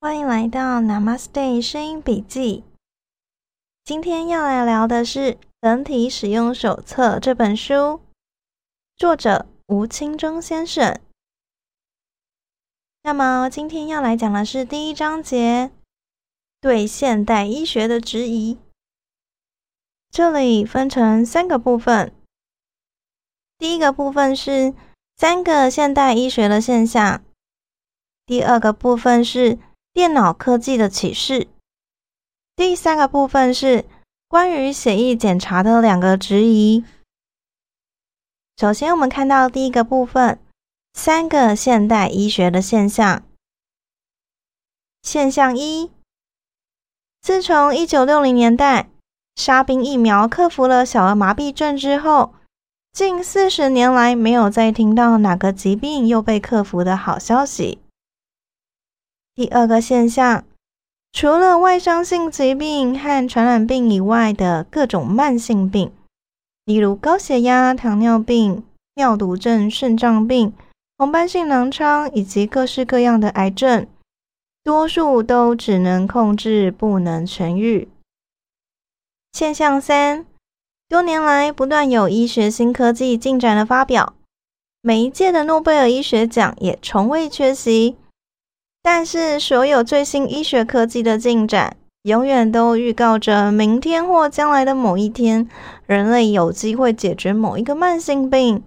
欢迎来到 Namaste 声音笔记。今天要来聊的是《人体使用手册》这本书，作者吴清忠先生。那么今天要来讲的是第一章节，对现代医学的质疑。这里分成三个部分。第一个部分是三个现代医学的现象。第二个部分是电脑科技的启示。第三个部分是关于血液检查的两个质疑。首先，我们看到第一个部分，三个现代医学的现象。现象一：自从一九六零年代沙宾疫苗克服了小儿麻痹症之后，近四十年来没有再听到哪个疾病又被克服的好消息。第二个现象，除了外伤性疾病和传染病以外的各种慢性病，例如高血压、糖尿病、尿毒症、肾脏病、红斑性狼疮以及各式各样的癌症，多数都只能控制，不能痊愈。现象三，多年来不断有医学新科技进展的发表，每一届的诺贝尔医学奖也从未缺席。但是，所有最新医学科技的进展，永远都预告着明天或将来的某一天，人类有机会解决某一个慢性病。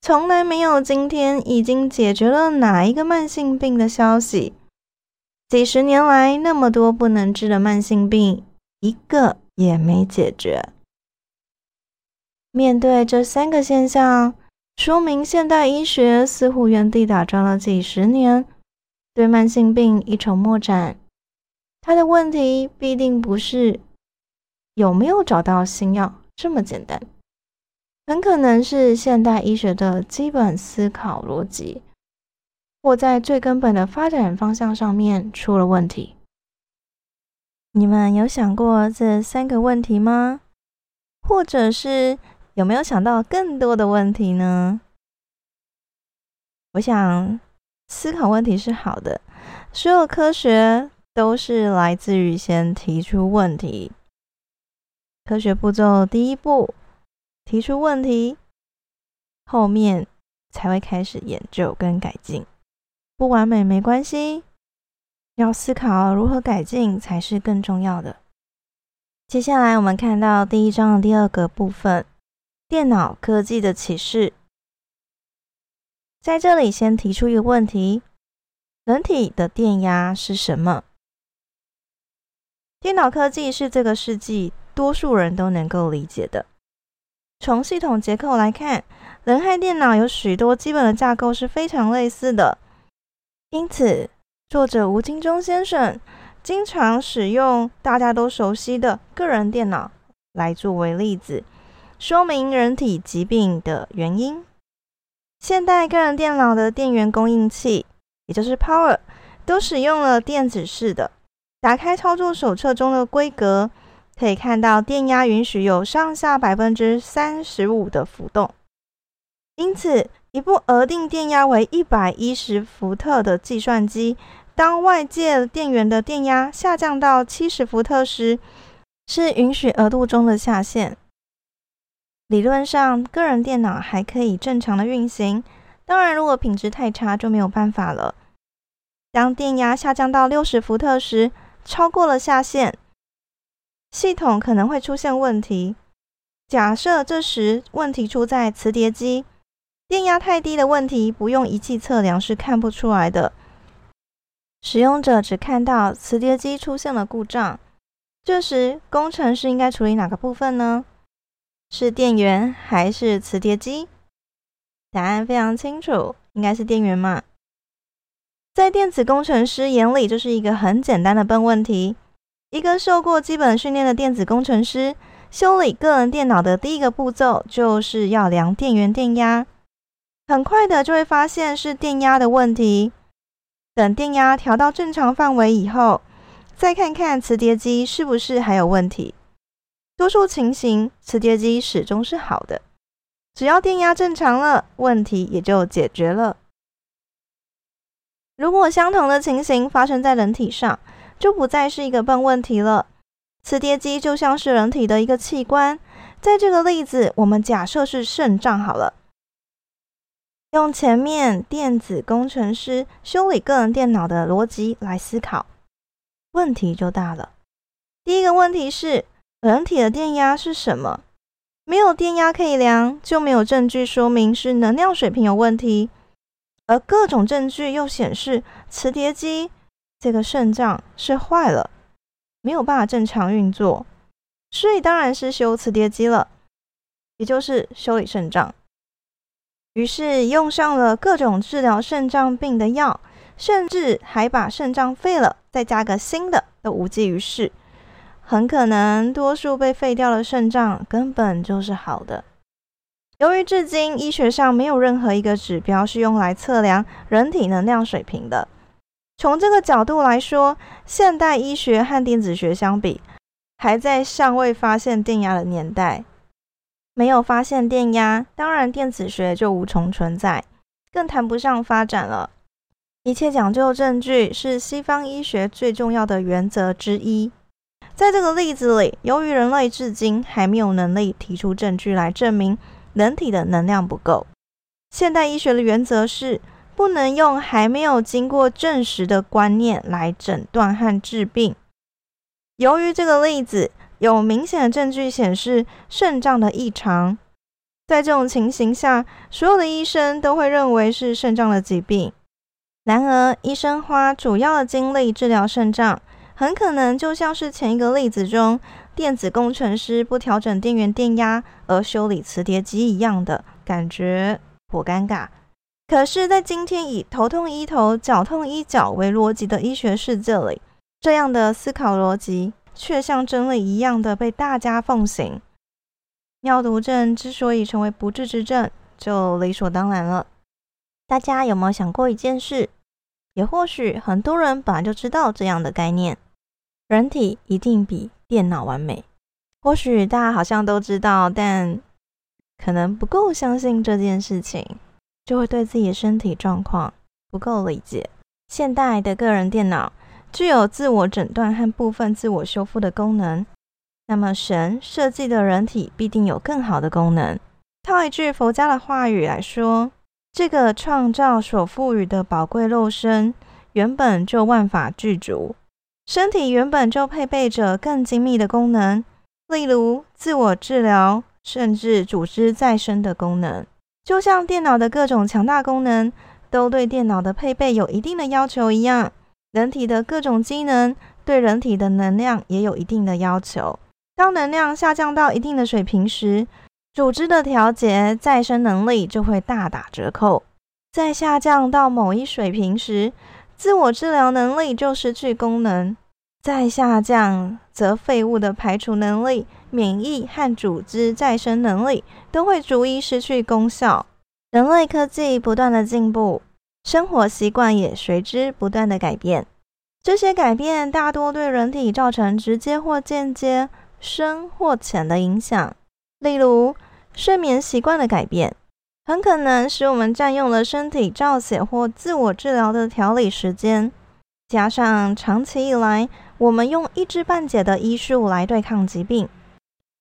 从来没有今天已经解决了哪一个慢性病的消息。几十年来，那么多不能治的慢性病，一个也没解决。面对这三个现象，说明现代医学似乎原地打转了几十年。对慢性病一筹莫展，他的问题必定不是有没有找到新药这么简单，很可能是现代医学的基本思考逻辑，或在最根本的发展方向上面出了问题。你们有想过这三个问题吗？或者是有没有想到更多的问题呢？我想。思考问题是好的，所有科学都是来自于先提出问题。科学步骤第一步，提出问题，后面才会开始研究跟改进。不完美没关系，要思考如何改进才是更重要的。接下来我们看到第一章的第二个部分：电脑科技的启示。在这里，先提出一个问题：人体的电压是什么？电脑科技是这个世纪多数人都能够理解的。从系统结构来看，人和电脑有许多基本的架构是非常类似的。因此，作者吴金忠先生经常使用大家都熟悉的个人电脑来作为例子，说明人体疾病的原因。现代个人电脑的电源供应器，也就是 Power，都使用了电子式的。打开操作手册中的规格，可以看到电压允许有上下百分之三十五的浮动。因此，一部额定电压为一百一十伏特的计算机，当外界电源的电压下降到七十伏特时，是允许额度中的下限。理论上，个人电脑还可以正常的运行。当然，如果品质太差，就没有办法了。当电压下降到六十伏特时，超过了下限，系统可能会出现问题。假设这时问题出在磁碟机，电压太低的问题不用仪器测量是看不出来的。使用者只看到磁碟机出现了故障，这时工程师应该处理哪个部分呢？是电源还是磁碟机？答案非常清楚，应该是电源嘛。在电子工程师眼里，这是一个很简单的笨问题。一个受过基本训练的电子工程师，修理个人电脑的第一个步骤就是要量电源电压。很快的就会发现是电压的问题。等电压调到正常范围以后，再看看磁碟机是不是还有问题。多数情形，磁碟机始终是好的，只要电压正常了，问题也就解决了。如果相同的情形发生在人体上，就不再是一个笨问题了。磁碟机就像是人体的一个器官，在这个例子，我们假设是肾脏好了。用前面电子工程师修理个人电脑的逻辑来思考，问题就大了。第一个问题是，人体的电压是什么？没有电压可以量，就没有证据说明是能量水平有问题。而各种证据又显示，磁碟机这个肾脏是坏了，没有办法正常运作，所以当然是修磁碟机了，也就是修理肾脏。于是用上了各种治疗肾脏病的药，甚至还把肾脏废了，再加个新的，都无济于事。很可能，多数被废掉的肾脏根本就是好的。由于至今医学上没有任何一个指标是用来测量人体能量水平的，从这个角度来说，现代医学和电子学相比，还在尚未发现电压的年代。没有发现电压，当然电子学就无从存在，更谈不上发展了。一切讲究证据，是西方医学最重要的原则之一。在这个例子里，由于人类至今还没有能力提出证据来证明人体的能量不够，现代医学的原则是不能用还没有经过证实的观念来诊断和治病。由于这个例子有明显的证据显示肾脏的异常，在这种情形下，所有的医生都会认为是肾脏的疾病。然而，医生花主要的精力治疗肾脏。很可能就像是前一个例子中，电子工程师不调整电源电压而修理磁碟机一样的感觉，颇尴尬。可是，在今天以头痛医头、脚痛医脚为逻辑的医学世界里，这样的思考逻辑却像真理一样的被大家奉行。尿毒症之所以成为不治之症，就理所当然了。大家有没有想过一件事？也或许很多人本来就知道这样的概念。人体一定比电脑完美，或许大家好像都知道，但可能不够相信这件事情，就会对自己的身体状况不够理解。现代的个人电脑具有自我诊断和部分自我修复的功能，那么神设计的人体必定有更好的功能。套一句佛家的话语来说，这个创造所赋予的宝贵肉身，原本就万法具足。身体原本就配备着更精密的功能，例如自我治疗，甚至组织再生的功能。就像电脑的各种强大功能都对电脑的配备有一定的要求一样，人体的各种机能对人体的能量也有一定的要求。当能量下降到一定的水平时，组织的调节、再生能力就会大打折扣；在下降到某一水平时，自我治疗能力就失去功能，再下降，则废物的排除能力、免疫和组织再生能力都会逐一失去功效。人类科技不断的进步，生活习惯也随之不断的改变。这些改变大多对人体造成直接或间接、深或浅的影响。例如，睡眠习惯的改变。很可能使我们占用了身体照血或自我治疗的调理时间，加上长期以来我们用一知半解的医术来对抗疾病，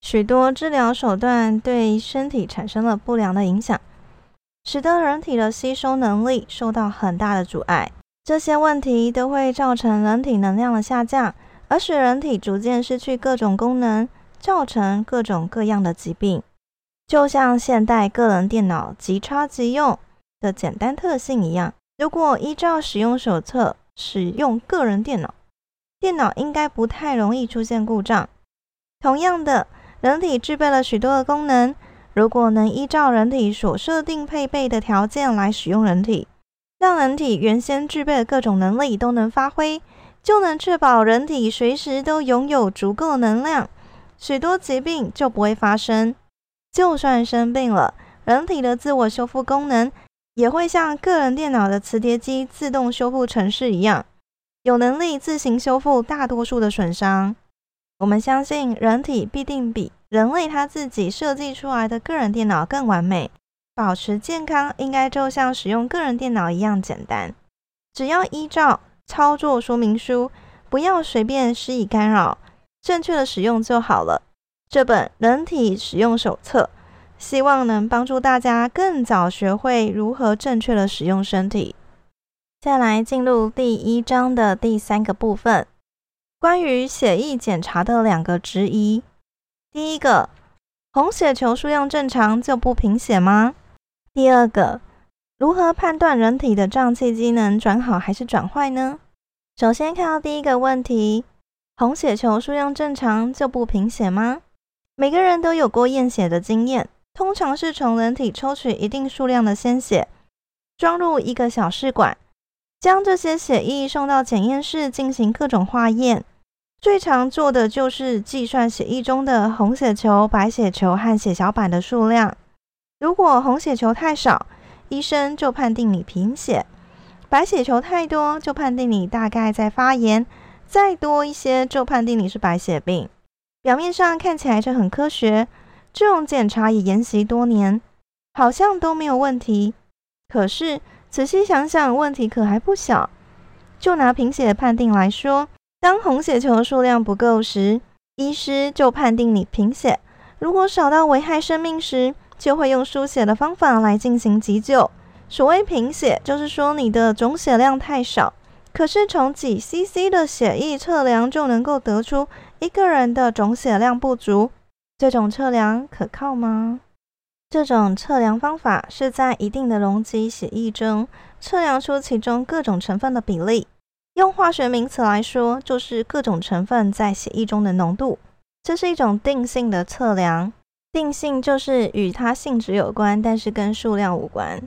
许多治疗手段对身体产生了不良的影响，使得人体的吸收能力受到很大的阻碍。这些问题都会造成人体能量的下降，而使人体逐渐失去各种功能，造成各种各样的疾病。就像现代个人电脑即插即用的简单特性一样，如果依照使用手册使用个人电脑，电脑应该不太容易出现故障。同样的，人体具备了许多的功能，如果能依照人体所设定配备的条件来使用人体，让人体原先具备的各种能力都能发挥，就能确保人体随时都拥有足够能量，许多疾病就不会发生。就算生病了，人体的自我修复功能也会像个人电脑的磁碟机自动修复程式一样，有能力自行修复大多数的损伤。我们相信，人体必定比人类他自己设计出来的个人电脑更完美。保持健康应该就像使用个人电脑一样简单。只要依照操作说明书，不要随便施以干扰，正确的使用就好了。这本人体使用手册，希望能帮助大家更早学会如何正确的使用身体。再来进入第一章的第三个部分，关于血液检查的两个质疑。第一个，红血球数量正常就不贫血吗？第二个。如何判断人体的脏器机能转好还是转坏呢？首先看到第一个问题：红血球数量正常就不贫血吗？每个人都有过验血的经验，通常是从人体抽取一定数量的鲜血，装入一个小试管，将这些血液送到检验室进行各种化验。最常做的就是计算血液中的红血球、白血球和血小板的数量。如果红血球太少，医生就判定你贫血，白血球太多就判定你大概在发炎，再多一些就判定你是白血病。表面上看起来是很科学，这种检查也沿袭多年，好像都没有问题。可是仔细想想，问题可还不小。就拿贫血判定来说，当红血球数量不够时，医师就判定你贫血；如果少到危害生命时，就会用输血的方法来进行急救。所谓贫血，就是说你的总血量太少。可是从几 CC 的血液测量就能够得出一个人的总血量不足，这种测量可靠吗？这种测量方法是在一定的容积血液中测量出其中各种成分的比例。用化学名词来说，就是各种成分在血液中的浓度。这是一种定性的测量。定性就是与它性质有关，但是跟数量无关。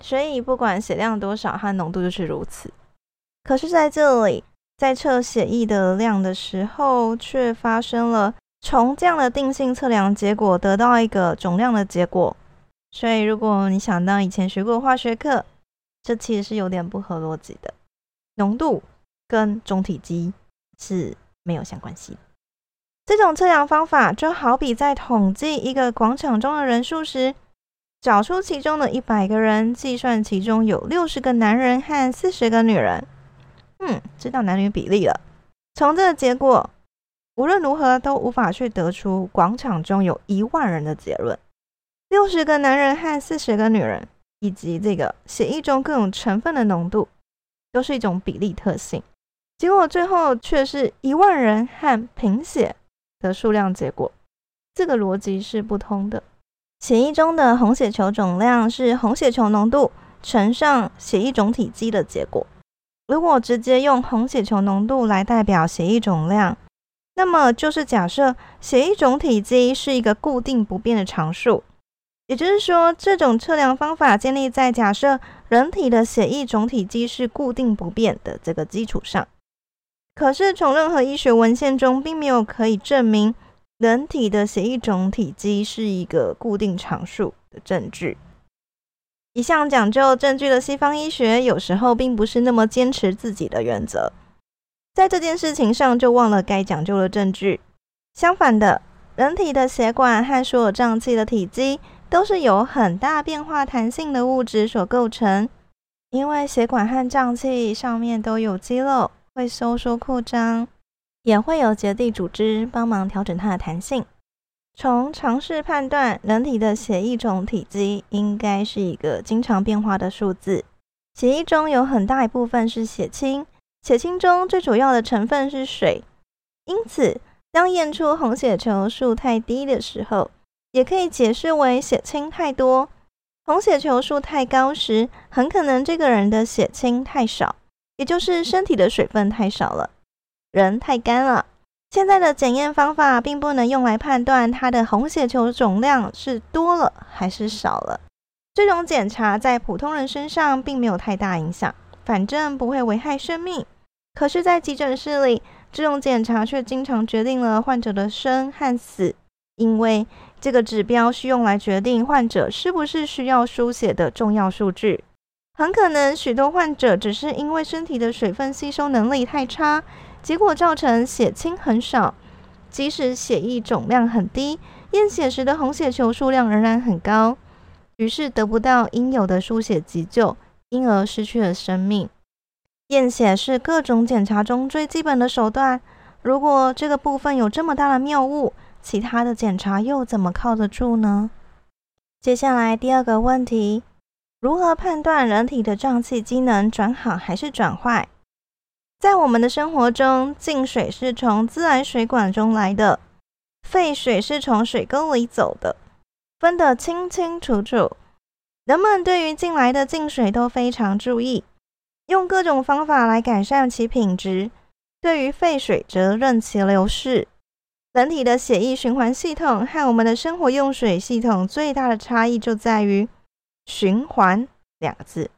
所以不管血量多少，它浓度就是如此。可是在这里，在测血液的量的时候，却发生了从这样的定性测量结果得到一个总量的结果。所以如果你想到以前学过化学课，这其实是有点不合逻辑的。浓度跟总体积是没有相关系的。这种测量方法就好比在统计一个广场中的人数时，找出其中的一百个人，计算其中有六十个男人和四十个女人。嗯，知道男女比例了。从这个结果，无论如何都无法去得出广场中有一万人的结论。六十个男人和四十个女人，以及这个血液中各种成分的浓度，都是一种比例特性。结果最后却是一万人和贫血。的数量结果，这个逻辑是不通的。血液中的红血球总量是红血球浓度乘上血液总体积的结果。如果直接用红血球浓度来代表血液总量，那么就是假设血液总体积是一个固定不变的常数。也就是说，这种测量方法建立在假设人体的血液总体积是固定不变的这个基础上。可是，从任何医学文献中，并没有可以证明人体的血液总体积是一个固定常数的证据。一向讲究证据的西方医学，有时候并不是那么坚持自己的原则，在这件事情上就忘了该讲究的证据。相反的，人体的血管和所有脏器的体积都是由很大变化弹性的物质所构成，因为血管和脏器上面都有肌肉。会收缩扩张，也会有结缔组织帮忙调整它的弹性。从常识判断，人体的血液总体积应该是一个经常变化的数字。血液中有很大一部分是血清，血清中最主要的成分是水。因此，当验出红血球数太低的时候，也可以解释为血清太多；红血球数太高时，很可能这个人的血清太少。也就是身体的水分太少了，人太干了。现在的检验方法并不能用来判断他的红血球总量是多了还是少了。这种检查在普通人身上并没有太大影响，反正不会危害生命。可是，在急诊室里，这种检查却经常决定了患者的生和死，因为这个指标是用来决定患者是不是需要输血的重要数据。很可能许多患者只是因为身体的水分吸收能力太差，结果造成血清很少。即使血液总量很低，验血时的红血球数量仍然很高，于是得不到应有的输血急救，因而失去了生命。验血是各种检查中最基本的手段。如果这个部分有这么大的谬误，其他的检查又怎么靠得住呢？接下来第二个问题，如何判断人体的脏器机能转好还是转坏？在我们的生活中，净水是从自来水管中来的，废水是从水沟里走的，分得清清楚楚。人们对于进来的净水都非常注意，用各种方法来改善其品质。对于废水，则任其流逝。人体的血液循环系统和我们的生活用水系统最大的差异就在于“循环”两个字。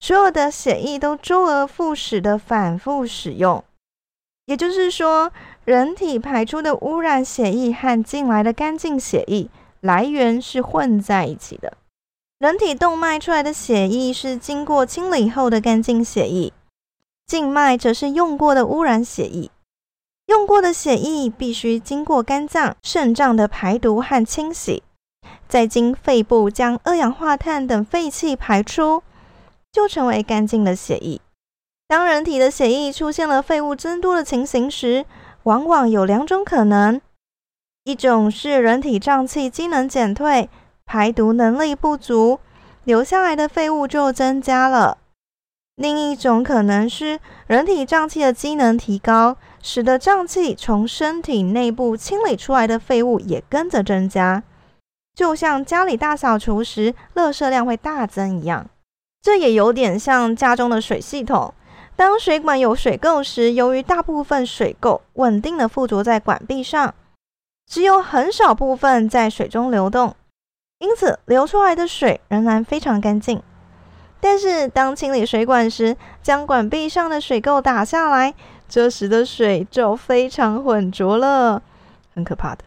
所有的血液都周而复始的反复使用，也就是说，人体排出的污染血液和进来的干净血液来源是混在一起的。人体动脉出来的血液是经过清理后的干净血液，静脉则是用过的污染血液。用过的血液必须经过肝脏、肾脏的排毒和清洗，再经肺部将二氧化碳等废气排出，就成为干净的血液。当人体的血液出现了废物增多的情形时，往往有两种可能：一种是人体脏器机能减退。排毒能力不足，留下来的废物就增加了。另一种可能是人体脏器的机能提高，使得脏器从身体内部清理出来的废物也跟着增加，就像家里大扫除时，垃圾量会大增一样。这也有点像家中的水系统，当水管有水垢时，由于大部分水垢稳定的附着在管壁上，只有很少部分在水中流动。因此，流出来的水仍然非常干净。但是，当清理水管时，将管壁上的水垢打下来，这时的水就非常浑浊了，很可怕的。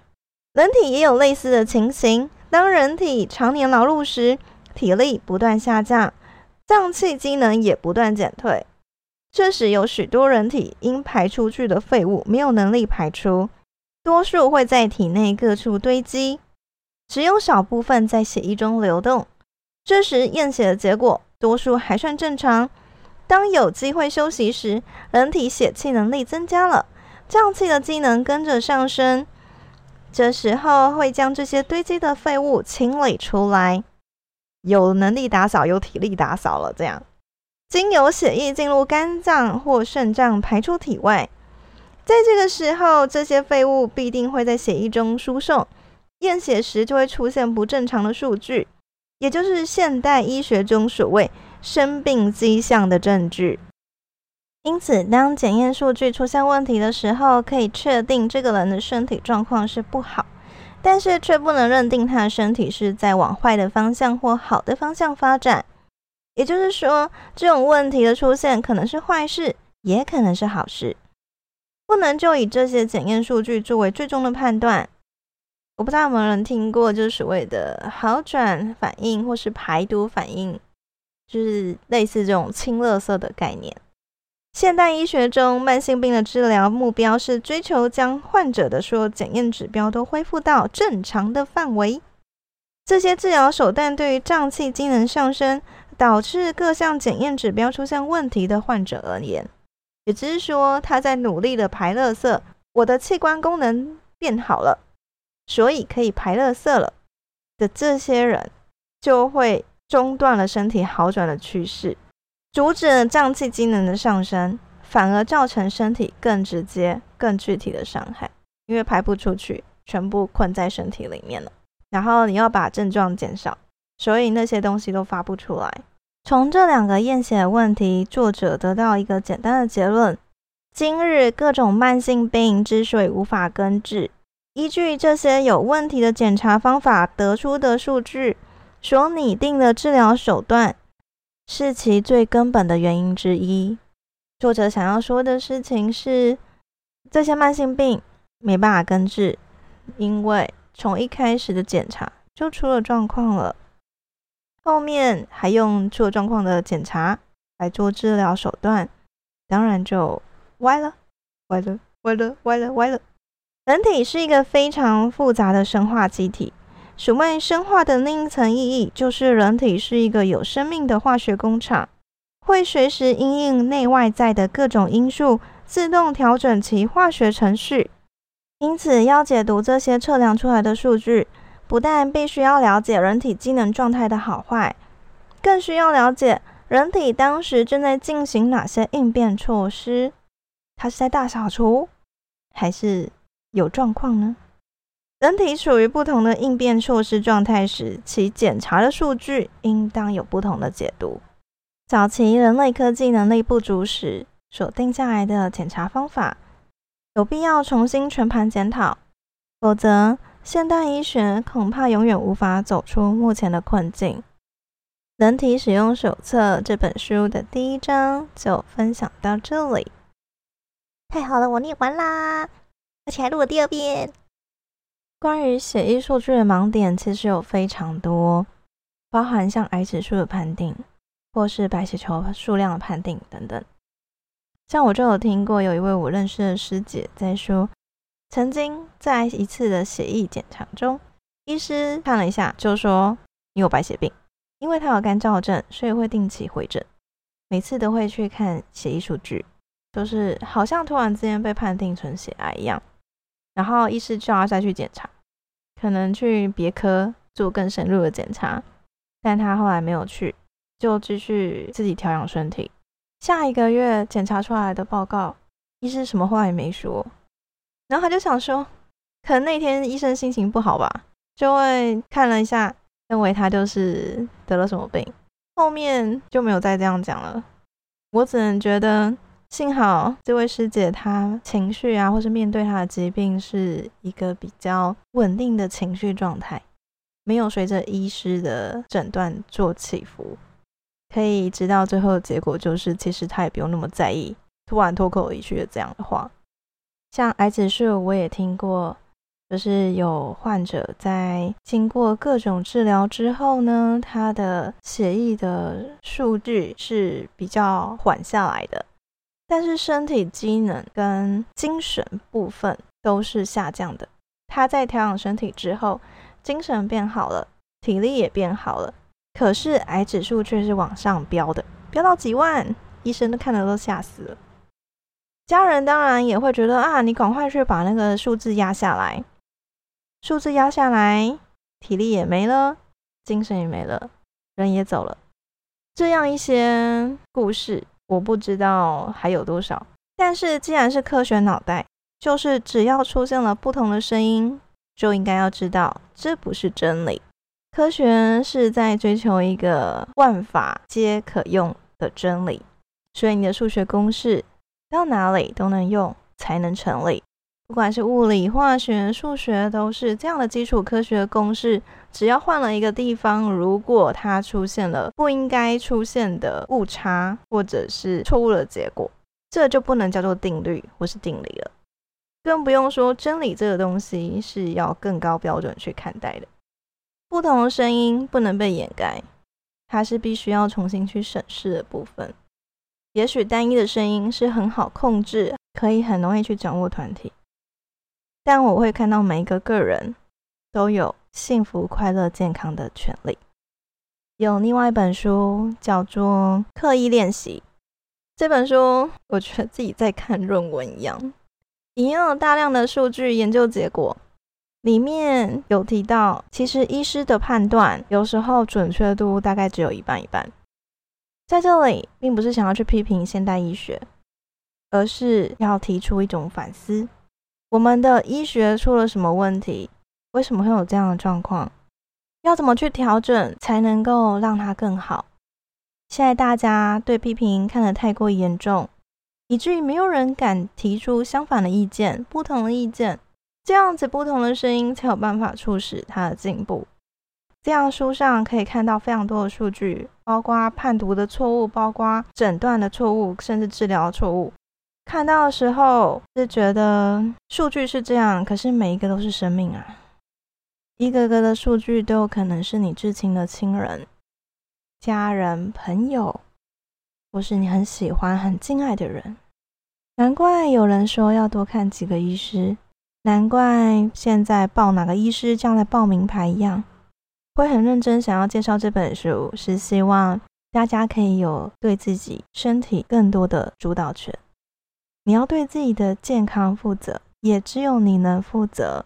人体也有类似的情形。当人体常年劳碌时，体力不断下降，脏器机能也不断减退。这时，有许多人体因排出去的废物没有能力排出，多数会在体内各处堆积。只有少部分在血液中流动，这时验血的结果多数还算正常。当有机会休息时，人体血气能力增加了，脏器的机能跟着上升，这时候会将这些堆积的废物清理出来，有能力打扫，有体力打扫了。这样，经由血液进入肝脏或肾脏排出体外，在这个时候，这些废物必定会在血液中输送。验血时就会出现不正常的数据，也就是现代医学中所谓生病迹象的证据。因此，当检验数据出现问题的时候，可以确定这个人的身体状况是不好，但是却不能认定他的身体是在往坏的方向或好的方向发展。也就是说，这种问题的出现可能是坏事，也可能是好事，不能就以这些检验数据作为最终的判断。我不知道有没有人听过，就是所谓的好转反应或是排毒反应，就是类似这种清垃圾的概念。现代医学中，慢性病的治疗目标是追求将患者的所有检验指标都恢复到正常的范围。这些治疗手段对于脏器机能上升，导致各项检验指标出现问题的患者而言，也就是说，他在努力的排垃圾，我的器官功能变好了。所以可以排垃圾了的这些人，就会中断了身体好转的趋势，阻止了脏器机能的上升，反而造成身体更直接、更具体的伤害。因为排不出去，全部困在身体里面了。然后你要把症状减少，所以那些东西都发不出来。从这两个验血问题，作者得到一个简单的结论：今日各种慢性病之所以无法根治。依据这些有问题的检查方法得出的数据，所拟定的治疗手段是其最根本的原因之一。作者想要说的事情是，这些慢性病没办法根治，因为从一开始的检查就出了状况了，后面还用出了状况的检查来做治疗手段，当然就歪了，歪了，歪了，歪了，歪了。人体是一个非常复杂的生化机体。所谓生化的另一层意义，就是人体是一个有生命的化学工厂。会随时因应内外在的各种因素，自动调整其化学程序。因此，要解读这些测量出来的数据，不但必须要了解人体机能状态的好坏，更需要了解人体当时正在进行哪些应变措施。它是在大扫除，还是有状况呢？人体处于不同的应变措施状态时，其检查的数据应当有不同的解读。早期人类科技能力不足时所定下来的检查方法，有必要重新全盘检讨，否则现代医学恐怕永远无法走出目前的困境。《人体使用手册》这本书的第一章就分享到这里。太好了，我念完啦，而且还录了第二遍。关于血液数据的盲点，其实有非常多，包含像癌指数的判定，或是白血球数量的判定等等。像我就有听过，有一位我认识的师姐在说，曾经在一次的血液检查中，医师看了一下，就说你有白血病，因为他有干燥症，所以会定期回诊，每次都会去看血液数据，就是好像突然之间被判定成血癌一样。然后医师叫他再去检查，可能去别科做更深入的检查，但他后来没有去，就继续自己调养身体。下一个月检查出来的报告，医师什么话也没说。然后他就想说，可能那天医生心情不好吧，就会看了一下，认为他就是得了什么病，后面就没有再这样讲了。我只能觉得。幸好这位师姐她情绪啊，或是面对她的疾病是一个比较稳定的情绪状态，没有随着医师的诊断做起伏，可以知道最后的结果就是，其实她也不用那么在意突然脱口而出的这样的话。像癌指数，我也听过，就是有患者在经过各种治疗之后呢，他的血液的数据是比较缓下来的。但是身体机能跟精神部分都是下降的。他在调养身体之后，精神变好了，体力也变好了，可是癌指数却是往上飙的，飙到几万，医生都看了都吓死了。家人当然也会觉得啊，你赶快去把那个数字压下来，数字压下来，体力也没了，精神也没了，人也走了，这样一些故事。我不知道还有多少，但是既然是科学脑袋，就是只要出现了不同的声音，就应该要知道这不是真理。科学是在追求一个万法皆可用的真理，所以你的数学公式到哪里都能用，才能成立。不管是物理、化学、数学，都是这样的基础科学公式。只要换了一个地方，如果它出现了不应该出现的误差，或者是错误的结果，这就不能叫做定律或是定理了。更不用说真理这个东西是要更高标准去看待的。不同的声音不能被掩盖，它是必须要重新去审视的部分。也许单一的声音是很好控制，可以很容易去掌握团体。但我会看到每一个个人都有幸福、快乐、健康的权利。有另外一本书叫做《刻意练习》，这本书我觉得自己在看论文一样，引用了大量的数据研究结果，里面有提到，其实医师的判断有时候准确度大概只有一半一半。在这里，并不是想要去批评现代医学，而是要提出一种反思。我们的医学出了什么问题？为什么会有这样的状况？要怎么去调整才能够让它更好？现在大家对批评看得太过严重，以至于没有人敢提出相反的意见、不同的意见。这样子不同的声音才有办法促使它的进步。这样书上可以看到非常多的数据，包括判读的错误，包括诊断的错误，甚至治疗错误。看到的时候是觉得数据是这样，可是每一个都是生命啊！一个个的数据都有可能是你至亲的亲人、家人、朋友，或是你很喜欢、很敬爱的人。难怪有人说要多看几个医师，难怪现在报哪个医师像在报名牌一样，会很认真想要介绍这本书，是希望大家可以有对自己身体更多的主导权。你要对自己的健康负责，也只有你能负责。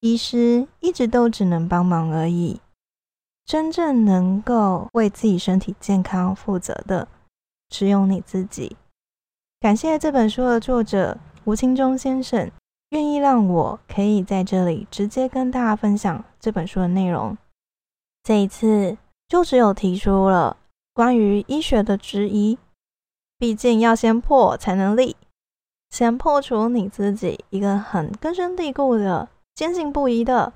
医师一直都只能帮忙而已，真正能够为自己身体健康负责的，只有你自己。感谢这本书的作者吴清忠先生，愿意让我可以在这里直接跟大家分享这本书的内容。这一次就只有提出了关于医学的质疑。毕竟要先破才能立，先破除你自己一个很根深蒂固的、坚信不疑的，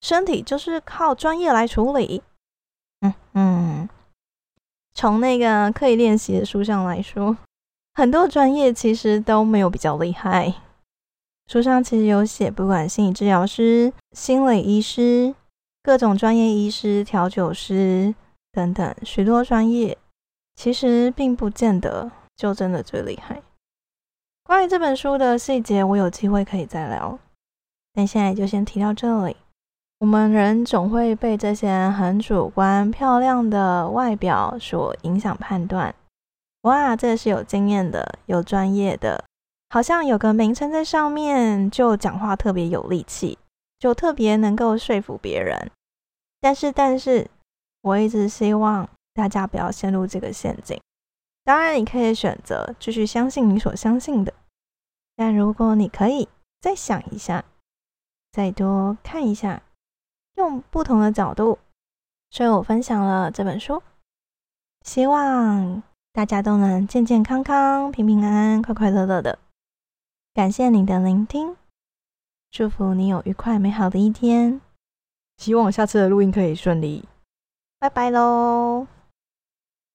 身体就是靠专业来处理。嗯嗯，从那个刻意练习的书上来说，很多专业其实都没有比较厉害。书上其实有写，不管心理治疗师、心理医师、各种专业医师、调酒师等等许多专业。其实并不见得就真的最厉害。关于这本书的细节，我有机会可以再聊。但现在就先提到这里。我们人总会被这些很主观、漂亮的外表所影响判断。哇，这是有经验的、有专业的，好像有个名称在上面，就讲话特别有力气，就特别能够说服别人。但是，但是，我一直希望。大家不要陷入这个陷阱。当然，你可以选择继续相信你所相信的，但如果你可以再想一下，再多看一下，用不同的角度，所以我分享了这本书，希望大家都能健健康康、平平安安、快快乐乐的。感谢你的聆听，祝福你有愉快美好的一天，希望下次的录音可以顺利。拜拜喽！